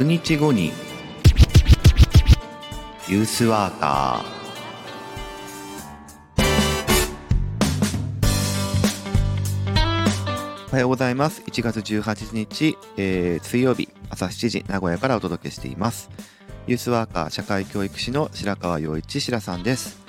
100日後にユースワーカー。おはようございます。1月18日、えー、水曜日朝7時名古屋からお届けしています。ユースワーカー社会教育士の白川陽一白さんです。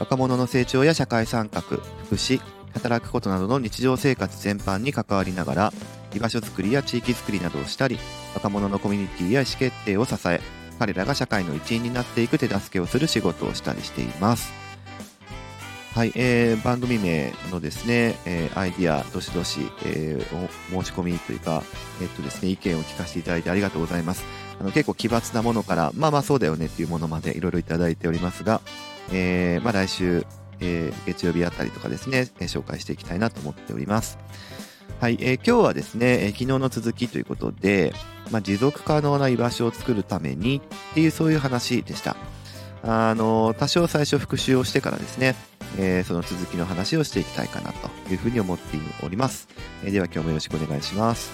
若者の成長や社会参画福祉働くことなどの日常生活全般に関わりながら居場所づくりや地域づくりなどをしたり若者のコミュニティや意思決定を支え彼らが社会の一員になっていく手助けをする仕事をしたりしていますはい、えー、番組名のですね、えー、アイディア、どしどし、えー、お申し込みというか、えっとですね、意見を聞かせていただいてありがとうございます。あの結構奇抜なものから、まあまあそうだよねっていうものまでいろいろいただいておりますが、えー、まあ来週、えー、月曜日あたりとかですね、えー、紹介していきたいなと思っております。はい、えー、今日はですね、えー、昨日の続きということで、まあ、持続可能な居場所を作るためにっていうそういう話でした。あの、多少最初復習をしてからですね、えー、その続きの話をしていきたいかなというふうに思っております。えー、では今日もよろしくお願いします。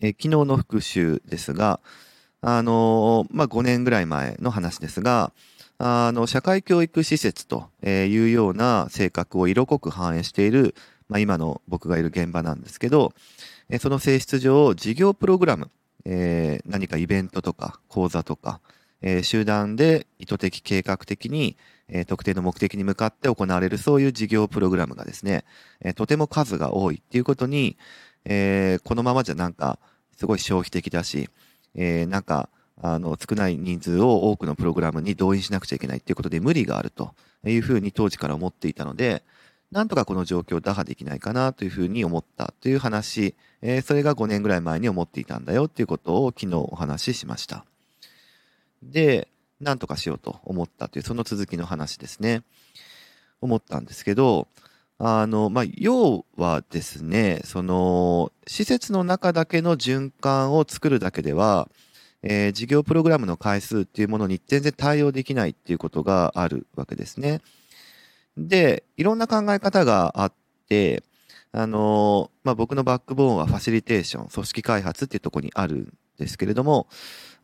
えー、昨日の復習ですが、あのまあ、5年ぐらい前の話ですが、あの、社会教育施設というような性格を色濃く反映している、まあ、今の僕がいる現場なんですけど、その性質上、事業プログラム、えー、何かイベントとか講座とか、えー、集団で意図的計画的に、えー、特定の目的に向かって行われるそういう事業プログラムがですね、えー、とても数が多いっていうことに、えー、このままじゃなんかすごい消費的だし、えー、なんか、あの、少ない人数を多くのプログラムに動員しなくちゃいけないっていうことで無理があるというふうに当時から思っていたので、なんとかこの状況を打破できないかなというふうに思ったという話、えー、それが5年ぐらい前に思っていたんだよっていうことを昨日お話ししました。で、なんとかしようと思ったという、その続きの話ですね。思ったんですけど、あの、まあ、要はですね、その、施設の中だけの循環を作るだけでは、えー、事業プログラムの回数っていうものに全然対応できないっていうことがあるわけですね。で、いろんな考え方があって、あの、まあ、僕のバックボーンはファシリテーション、組織開発っていうところにあるんですけれども、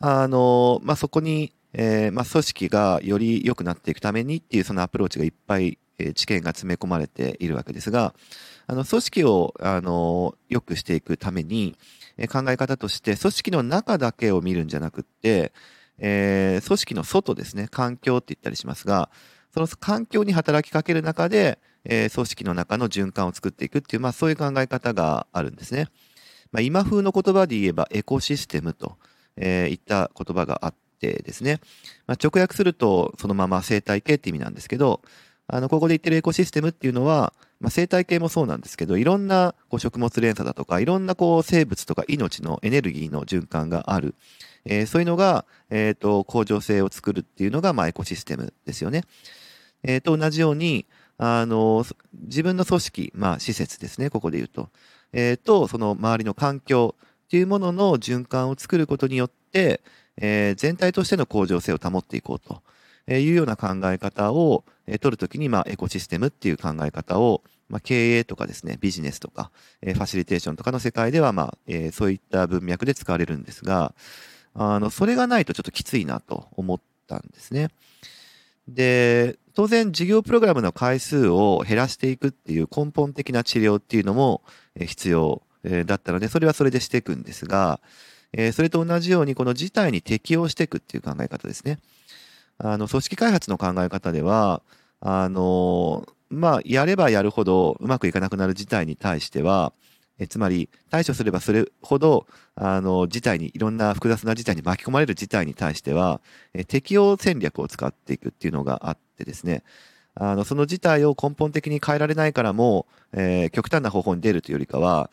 あの、まあ、そこに、えー、まあ、組織がより良くなっていくためにっていうそのアプローチがいっぱいえ知見が詰め込まれているわけですが、あの、組織を、あの、良くしていくために、え考え方として、組織の中だけを見るんじゃなくって、えー、組織の外ですね、環境って言ったりしますが、その環境に働きかける中で、えー、組織の中の循環を作っていくっていう、まあそういう考え方があるんですね。まあ今風の言葉で言えばエコシステムと、えー、言った言葉があっててですね。まあ直訳するとそのまま生態系って意味なんですけど、あの、ここで言ってるエコシステムっていうのは、まあ、生態系もそうなんですけど、いろんなこう食物連鎖だとか、いろんなこう生物とか命のエネルギーの循環がある。えー、そういうのが、えっ、ー、と、恒常性を作るっていうのが、まあ、エコシステムですよね。えー、と同じように、あの、自分の組織、まあ、施設ですね、ここで言うと。えっ、と、その周りの環境っていうものの循環を作ることによって、えー、全体としての向上性を保っていこうと。いうような考え方を取るときに、まあ、エコシステムっていう考え方を、まあ、経営とかですね、ビジネスとか、ファシリテーションとかの世界では、まあ、えー、そういった文脈で使われるんですが、あの、それがないとちょっときついなと思ったんですね。で、当然事業プログラムの回数を減らしていくっていう根本的な治療っていうのも必要だったので、それはそれでしていくんですが、えそれと同じようにこの事態に適応していくっていう考え方ですね。あの、組織開発の考え方では、あの、まあ、やればやるほどうまくいかなくなる事態に対しては、えつまり、対処すればそれほど、あの、事態に、いろんな複雑な事態に巻き込まれる事態に対しては、え適応戦略を使っていくっていうのがあってですね、あの、その事態を根本的に変えられないからも、えー、極端な方法に出るというよりかは、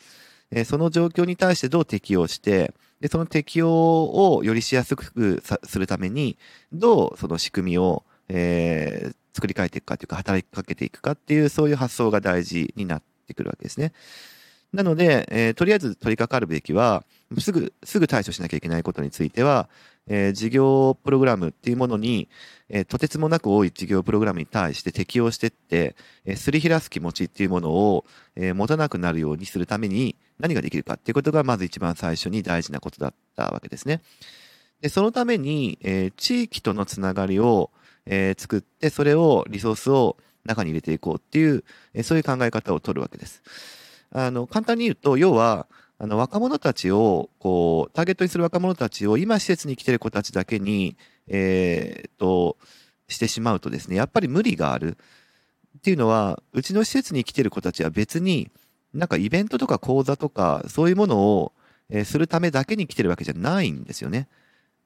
えー、その状況に対してどう適応して、で、その適用をよりしやすくするために、どうその仕組みを、えー、作り変えていくかというか、働きかけていくかっていう、そういう発想が大事になってくるわけですね。なので、えー、とりあえず取り掛かるべきは、すぐ、すぐ対処しなきゃいけないことについては、えー、事業プログラムっていうものに、えー、とてつもなく多い事業プログラムに対して適用してって、えー、すり減らす気持ちっていうものを、え、持たなくなるようにするために何ができるかっていうことがまず一番最初に大事なことだったわけですね。で、そのために、え、地域とのつながりを、え、作って、それを、リソースを中に入れていこうっていう、え、そういう考え方を取るわけです。あの、簡単に言うと、要は、あの、若者たちを、こう、ターゲットにする若者たちを、今施設に来てる子たちだけに、えー、と、してしまうとですね、やっぱり無理がある。っていうのは、うちの施設に来てる子たちは別に、なんかイベントとか講座とか、そういうものを、え、するためだけに来てるわけじゃないんですよね。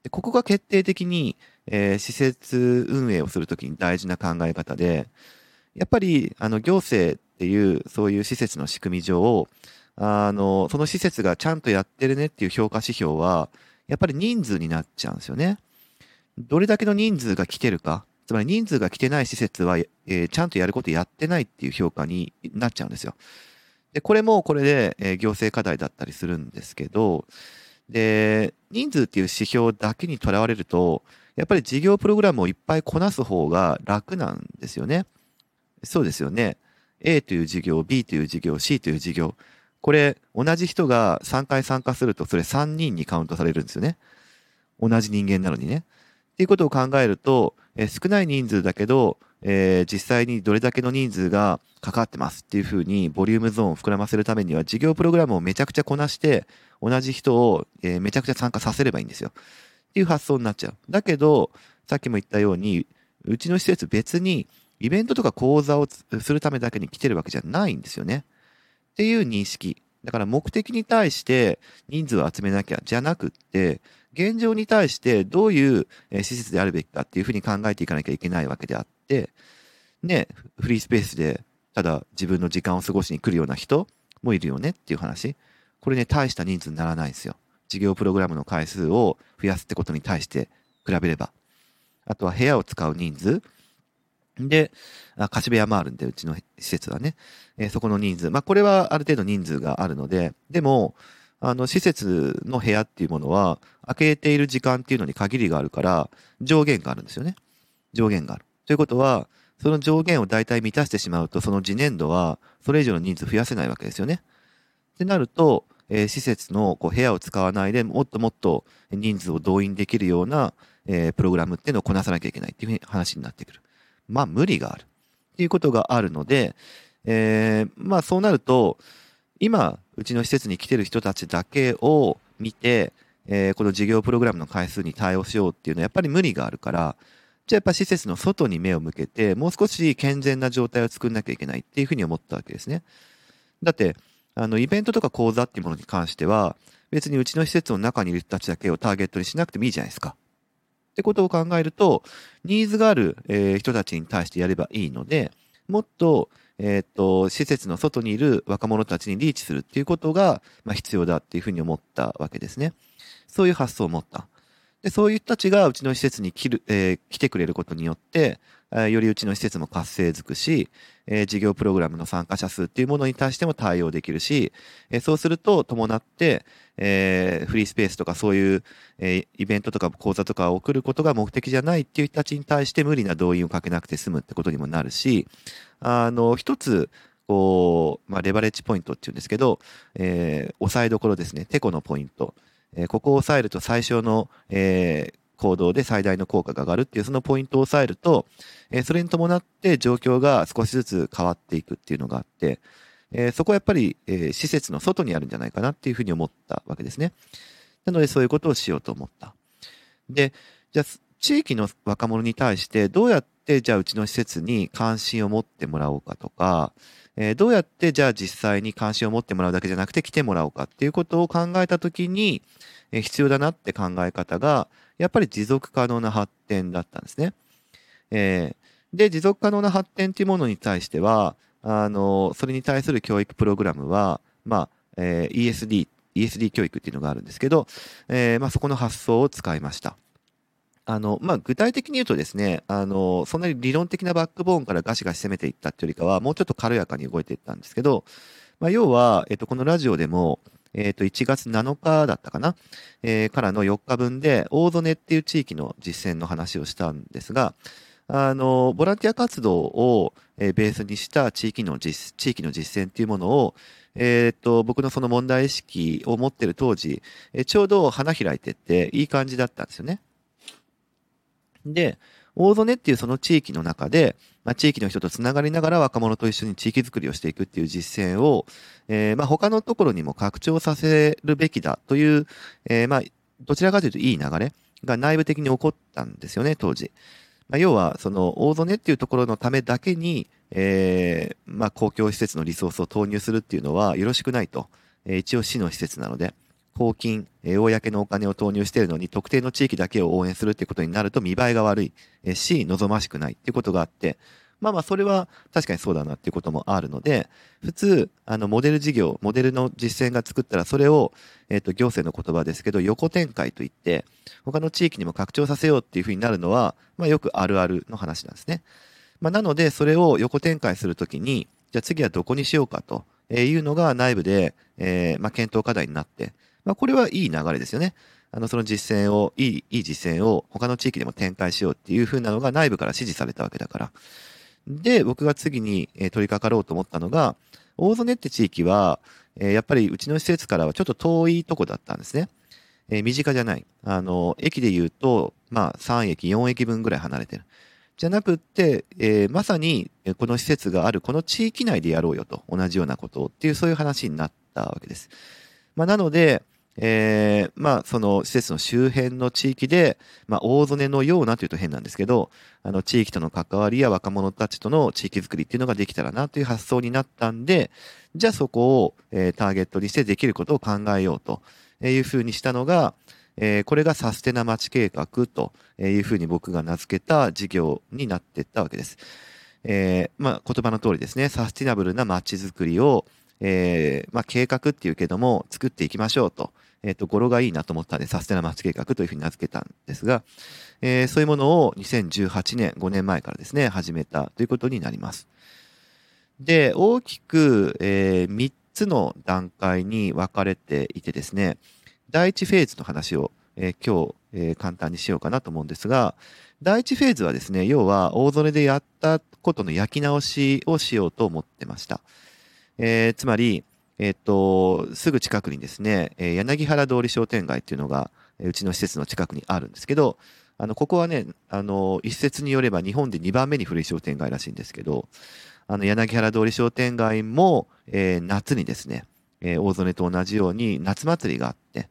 でここが決定的に、えー、施設運営をするときに大事な考え方で、やっぱり、あの、行政っていう、そういう施設の仕組み上、あの、その施設がちゃんとやってるねっていう評価指標は、やっぱり人数になっちゃうんですよね。どれだけの人数が来てるか、つまり人数が来てない施設は、えー、ちゃんとやることやってないっていう評価になっちゃうんですよ。で、これもこれで、えー、行政課題だったりするんですけど、で、人数っていう指標だけにとらわれると、やっぱり事業プログラムをいっぱいこなす方が楽なんですよね。そうですよね。A という事業、B という事業、C という事業。これ、同じ人が3回参加すると、それ3人にカウントされるんですよね。同じ人間なのにね。っていうことを考えると、えー、少ない人数だけど、えー、実際にどれだけの人数が関わってますっていうふうにボリュームゾーンを膨らませるためには事業プログラムをめちゃくちゃこなして同じ人を、えー、めちゃくちゃ参加させればいいんですよ。っていう発想になっちゃう。だけど、さっきも言ったように、うちの施設別にイベントとか講座をするためだけに来てるわけじゃないんですよね。っていう認識。だから目的に対して人数を集めなきゃじゃなくって、現状に対してどういう施設であるべきかっていうふうに考えていかなきゃいけないわけであって、ね、フリースペースでただ自分の時間を過ごしに来るような人もいるよねっていう話。これね、大した人数にならないんですよ。事業プログラムの回数を増やすってことに対して比べれば。あとは部屋を使う人数。で、貸部屋もあるんで、うちの施設はね。えー、そこの人数。まあ、これはある程度人数があるので、でも、あの、施設の部屋っていうものは、開けている時間っていうのに限りがあるから、上限があるんですよね。上限がある。ということは、その上限を大体満たしてしまうと、その次年度は、それ以上の人数増やせないわけですよね。ってなると、えー、施設のこう部屋を使わないでもっともっと人数を動員できるような、えー、プログラムっていうのをこなさなきゃいけないっていう話になってくる。まあ無理がある。っていうことがあるので、えー、まあそうなると、今、うちの施設に来てる人たちだけを見て、えー、この事業プログラムの回数に対応しようっていうのはやっぱり無理があるから、じゃあやっぱ施設の外に目を向けて、もう少し健全な状態を作んなきゃいけないっていうふうに思ったわけですね。だって、あの、イベントとか講座っていうものに関しては、別にうちの施設の中にいる人たちだけをターゲットにしなくてもいいじゃないですか。ってことを考えると、ニーズがある、えー、人たちに対してやればいいので、もっと、えっ、と、施設の外にいる若者たちにリーチするっていうことが、まあ、必要だっていうふうに思ったわけですね。そういう発想を持った。で、そういう人たちがうちの施設に来る、えー、来てくれることによって、よりうちの施設も活性づくし、え、事業プログラムの参加者数っていうものに対しても対応できるし、え、そうすると伴って、え、フリースペースとかそういう、え、イベントとか講座とかを送ることが目的じゃないっていう人たちに対して無理な動員をかけなくて済むってことにもなるし、あの、一つ、こう、まあ、レバレッジポイントっていうんですけど、えー、押さえどころですね。テコのポイント。え、ここを押さえると最小の、え、行動で最大の効果が上がるっていうそのポイントを押さえると、え、それに伴って状況が少しずつ変わっていくっていうのがあって、え、そこはやっぱり、え、施設の外にあるんじゃないかなっていうふうに思ったわけですね。なのでそういうことをしようと思った。で、じゃあ地域の若者に対してどうやっってじゃあうちの施設に関心を持ってもらおうかとか、えー、どうやってじゃあ実際に関心を持ってもらうだけじゃなくて来てもらおうかっていうことを考えたときに、えー、必要だなって考え方が、やっぱり持続可能な発展だったんですね。えー、で、持続可能な発展というものに対しては、あの、それに対する教育プログラムは、まあ、えー、ESD、ESD 教育っていうのがあるんですけど、えー、まあ、そこの発想を使いました。あの、まあ、具体的に言うとですね、あの、そんなに理論的なバックボーンからガシガシ攻めていったっていうよりかは、もうちょっと軽やかに動いていったんですけど、まあ、要は、えっと、このラジオでも、えっ、と、1月7日だったかな、えー、からの4日分で、大曽根っていう地域の実践の話をしたんですが、あの、ボランティア活動を、えー、ベースにした地域の実、地域の実践っていうものを、えっ、と、僕のその問題意識を持ってる当時、えー、ちょうど花開いてっていい感じだったんですよね。で、大曽根っていうその地域の中で、まあ、地域の人とつながりながら若者と一緒に地域づくりをしていくっていう実践を、えー、まあ他のところにも拡張させるべきだという、えー、まあどちらかというといい流れが内部的に起こったんですよね、当時。まあ、要は、その大曽根っていうところのためだけに、えー、まあ公共施設のリソースを投入するっていうのはよろしくないと。えー、一応市の施設なので。公金、え、公のお金を投入しているのに、特定の地域だけを応援するってことになると見栄えが悪い、え、し、望ましくないっていうことがあって、まあまあ、それは確かにそうだなっていうこともあるので、普通、あの、モデル事業、モデルの実践が作ったら、それを、えっ、と、行政の言葉ですけど、横展開といって、他の地域にも拡張させようっていうふうになるのは、まあ、よくあるあるの話なんですね。まあ、なので、それを横展開するときに、じゃあ次はどこにしようかというのが内部で、えー、まあ、検討課題になって、まあ、これはいい流れですよね。あの、その実践を、いい、いい実践を他の地域でも展開しようっていう風なのが内部から指示されたわけだから。で、僕が次に、取り掛かろうと思ったのが、大曽根って地域は、やっぱりうちの施設からはちょっと遠いとこだったんですね。え身近じゃない。あの、駅で言うと、まあ、3駅、4駅分ぐらい離れてる。じゃなくって、えー、まさに、この施設があるこの地域内でやろうよと、同じようなことをっていう、そういう話になったわけです。まあ、なので、えー、まあ、その施設の周辺の地域で、まあ、大曽根のようなというと変なんですけど、あの、地域との関わりや若者たちとの地域づくりっていうのができたらなという発想になったんで、じゃあそこを、えー、ターゲットにしてできることを考えようというふうにしたのが、えー、これがサステナ町計画というふうに僕が名付けた事業になっていったわけです。えー、まあ、言葉の通りですね、サスティナブルな街づくりを、えー、まあ、計画っていうけども、作っていきましょうと。えっ、ー、と、語呂がいいなと思ったんで、サステナ街計画というふうに名付けたんですが、えー、そういうものを2018年、5年前からですね、始めたということになります。で、大きく、えー、3つの段階に分かれていてですね、第1フェーズの話を、えー、今日、えー、簡単にしようかなと思うんですが、第1フェーズはですね、要は大曽根でやったことの焼き直しをしようと思ってました。えー、つまり、えっ、と、すぐ近くにですね、えー、柳原通り商店街っていうのが、うちの施設の近くにあるんですけど、あの、ここはね、あの、一説によれば日本で2番目に古い商店街らしいんですけど、あの、柳原通り商店街も、えー、夏にですね、えー、大曽根と同じように夏祭りがあって、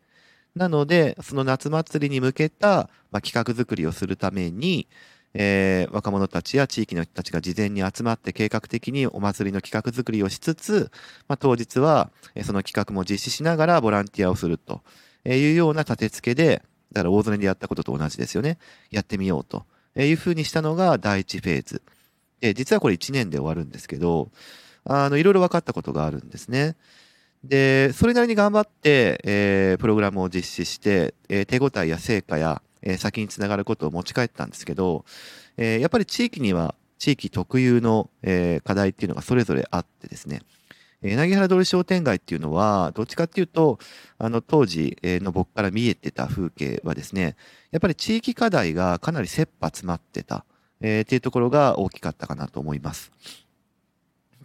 なので、その夏祭りに向けた、まあ、企画作りをするために、えー、若者たちや地域の人たちが事前に集まって計画的にお祭りの企画作りをしつつ、まあ、当日はその企画も実施しながらボランティアをするというような立て付けで、だから大曽根でやったことと同じですよね。やってみようというふうにしたのが第一フェーズ。で、実はこれ1年で終わるんですけど、あの、いろいろ分かったことがあるんですね。で、それなりに頑張って、えー、プログラムを実施して、えー、手応えや成果や、え先につながることを持ち帰ったんですけど、えやっぱり地域には地域特有の、え課題っていうのがそれぞれあってですね、柳原通り商店街っていうのは、どっちかっていうと、あの、当時の僕から見えてた風景はですね、やっぱり地域課題がかなり切羽詰まってた、えー、っていうところが大きかったかなと思います。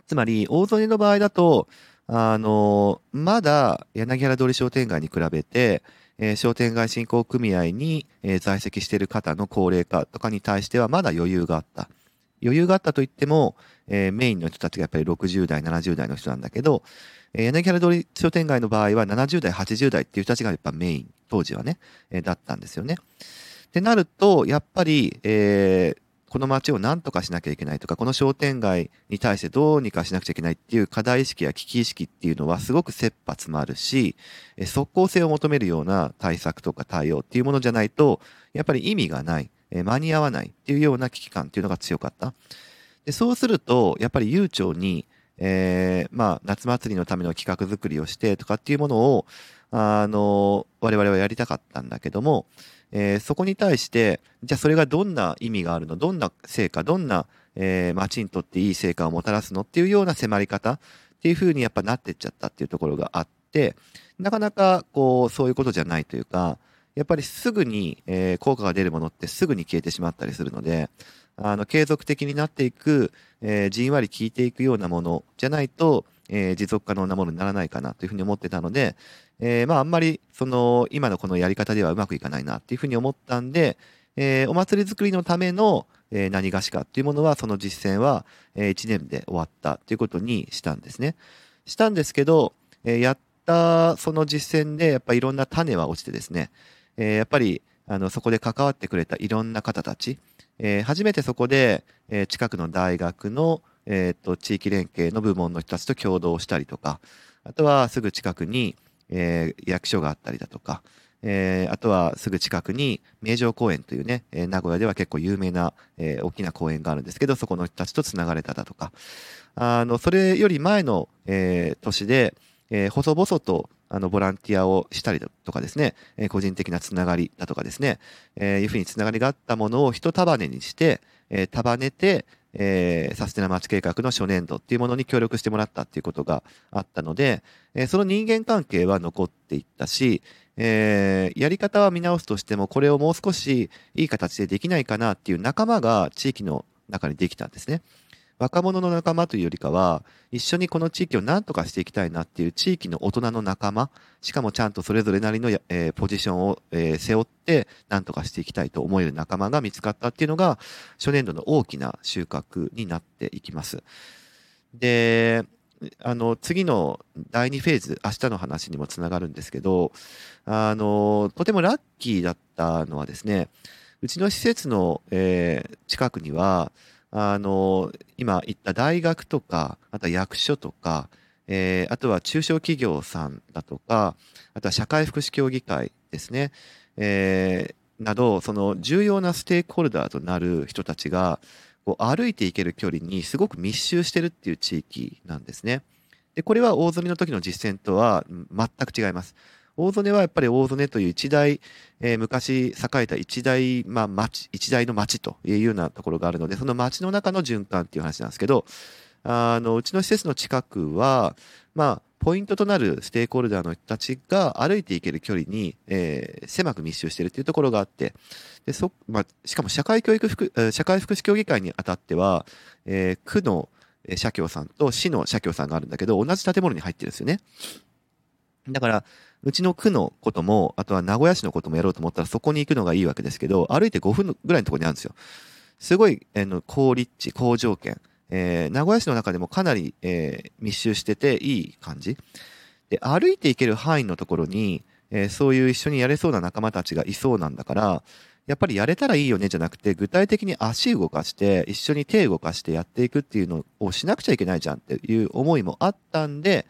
つまり、大曽根の場合だと、あの、まだ柳原通り商店街に比べて、えー、商店街振興組合に、えー、在籍している方の高齢化とかに対してはまだ余裕があった。余裕があったといっても、えー、メインの人たちがやっぱり60代、70代の人なんだけど、えー、柳原通り商店街の場合は70代、80代っていう人たちがやっぱメイン、当時はね、えー、だったんですよね。ってなると、やっぱり、えー、この街を何とかしなきゃいけないとか、この商店街に対してどうにかしなくちゃいけないっていう課題意識や危機意識っていうのはすごく切羽詰まるし、即効性を求めるような対策とか対応っていうものじゃないと、やっぱり意味がない、間に合わないっていうような危機感っていうのが強かった。でそうすると、やっぱり悠長に、えー、まあ、夏祭りのための企画作りをしてとかっていうものを、あの、我々はやりたかったんだけども、えー、そこに対して、じゃあそれがどんな意味があるの？どんな成果？どんな、えー、町にとっていい成果をもたらすの？っていうような迫り方？っていうふうにやっぱなってっちゃったっていうところがあって、なかなかこう、そういうことじゃないというか、やっぱりすぐに、えー、効果が出るものってすぐに消えてしまったりするので、あの、継続的になっていく、えー、じんわり効いていくようなものじゃないと、えー、持続可能なものにならないかなというふうに思ってたので、えー、まああんまりその今のこのやり方ではうまくいかないなっていうふうに思ったんで、えー、お祭り作りのための、えー、何がしかっていうものはその実践は、えー、1年で終わったっていうことにしたんですね。したんですけど、えー、やったその実践でやっぱいろんな種は落ちてですね、えー、やっぱりあのそこで関わってくれたいろんな方たち、えー、初めてそこで、えー、近くの大学の、えーと、地域連携の部門の人たちと共同したりとかあとはすぐ近くに、えー、役所があったりだとか、えー、あとはすぐ近くに名城公園というね、えー、名古屋では結構有名な、えー、大きな公園があるんですけど、そこの人たちと繋がれただとか、あの、それより前の、えー、年で、えー、細々とあのボランティアをしたりとかですね、え、個人的なつながりだとかですね、え、いうふうにつながりがあったものを一束ねにして、え、束ねて、えー、サステナ町計画の初年度っていうものに協力してもらったっていうことがあったので、えー、その人間関係は残っていったし、えー、やり方は見直すとしても、これをもう少しいい形でできないかなっていう仲間が地域の中にできたんですね。若者の仲間というよりかは、一緒にこの地域を何とかしていきたいなっていう地域の大人の仲間、しかもちゃんとそれぞれなりの、えー、ポジションを、えー、背負って何とかしていきたいと思える仲間が見つかったっていうのが、初年度の大きな収穫になっていきます。で、あの、次の第2フェーズ、明日の話にもつながるんですけど、あの、とてもラッキーだったのはですね、うちの施設の、えー、近くには、あの、今言った大学とか、あとは役所とか、えー、あとは中小企業さんだとか、あとは社会福祉協議会ですね、えー、など、その重要なステークホルダーとなる人たちが、こう歩いていける距離にすごく密集してるっていう地域なんですね。で、これは大曽根の時の実践とは全く違います。大曽根はやっぱり大曽根という一大、えー、昔栄えた一大、まあ、町、一大の町というようなところがあるので、その町の中の循環っていう話なんですけど、あの、うちの施設の近くは、まあ、ポイントとなるステークホルダーの人たちが歩いていける距離に、えー、狭く密集しているというところがあって、でそまあ、しかも社会教育福、社会福祉協議会にあたっては、えー、区の社協さんと市の社協さんがあるんだけど、同じ建物に入ってるんですよね。だから、うちの区のことも、あとは名古屋市のこともやろうと思ったらそこに行くのがいいわけですけど、歩いて5分ぐらいのところにあるんですよ。すごい、え、の高立地、高条件。えー、名古屋市の中でもかなり、えー、密集してていい感じ。で、歩いていける範囲のところに、えー、そういう一緒にやれそうな仲間たちがいそうなんだから、やっぱりやれたらいいよねじゃなくて、具体的に足動かして、一緒に手動かしてやっていくっていうのをしなくちゃいけないじゃんっていう思いもあったんで、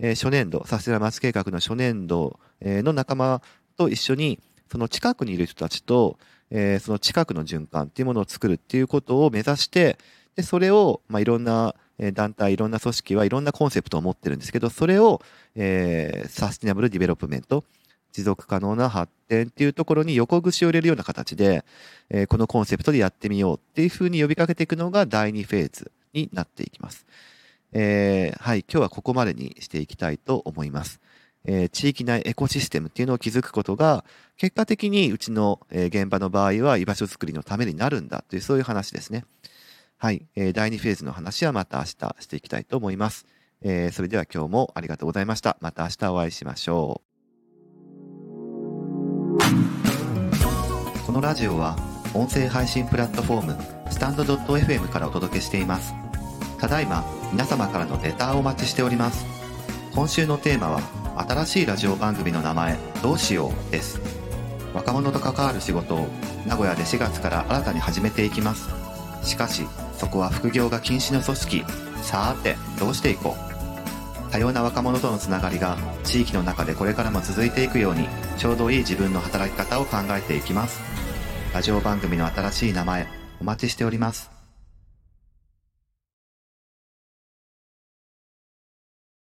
えー、初年度、サステナマス計画の初年度、えー、の仲間と一緒に、その近くにいる人たちと、えー、その近くの循環っていうものを作るっていうことを目指して、で、それを、まあ、いろんな団体、いろんな組織はいろんなコンセプトを持ってるんですけど、それを、えー、 Sustainable Development、持続可能な発展っていうところに横串を入れるような形で、えー、このコンセプトでやってみようっていうふうに呼びかけていくのが第2フェーズになっていきます。えー、はい、今日はここまでにしていきたいと思います。えー、地域内エコシステムっていうのを築くことが、結果的にうちの、えー、現場の場合は居場所づくりのためになるんだというそういう話ですね。はい、えー、第2フェーズの話はまた明日していきたいと思います。えー、それでは今日もありがとうございました。また明日お会いしましょう。このラジオは音声配信プラットフォームスタンド .fm からお届けしています。ただいま皆様からのレターをお待ちしております。今週のテーマは新しいラジオ番組の名前どうしようです。若者と関わる仕事を名古屋で4月から新たに始めていきます。しかしそこは副業が禁止の組織。さーてどうしていこう。多様な若者とのつながりが地域の中でこれからも続いていくようにちょうどいい自分の働き方を考えていきます。ラジオ番組の新しい名前お待ちしております。